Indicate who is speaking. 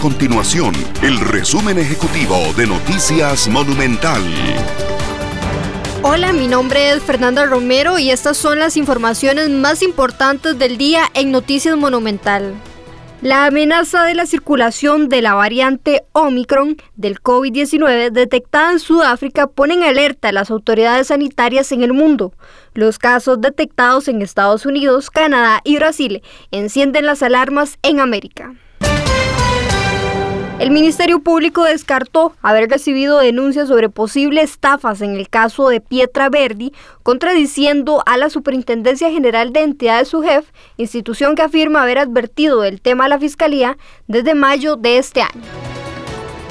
Speaker 1: Continuación, el resumen ejecutivo de Noticias Monumental.
Speaker 2: Hola, mi nombre es Fernanda Romero y estas son las informaciones más importantes del día en Noticias Monumental. La amenaza de la circulación de la variante Omicron del COVID-19 detectada en Sudáfrica pone en alerta a las autoridades sanitarias en el mundo. Los casos detectados en Estados Unidos, Canadá y Brasil encienden las alarmas en América. El Ministerio Público descartó haber recibido denuncias sobre posibles estafas en el caso de Pietra Verdi, contradiciendo a la Superintendencia General de Entidades SUGEF, institución que afirma haber advertido del tema a la Fiscalía desde mayo de este año.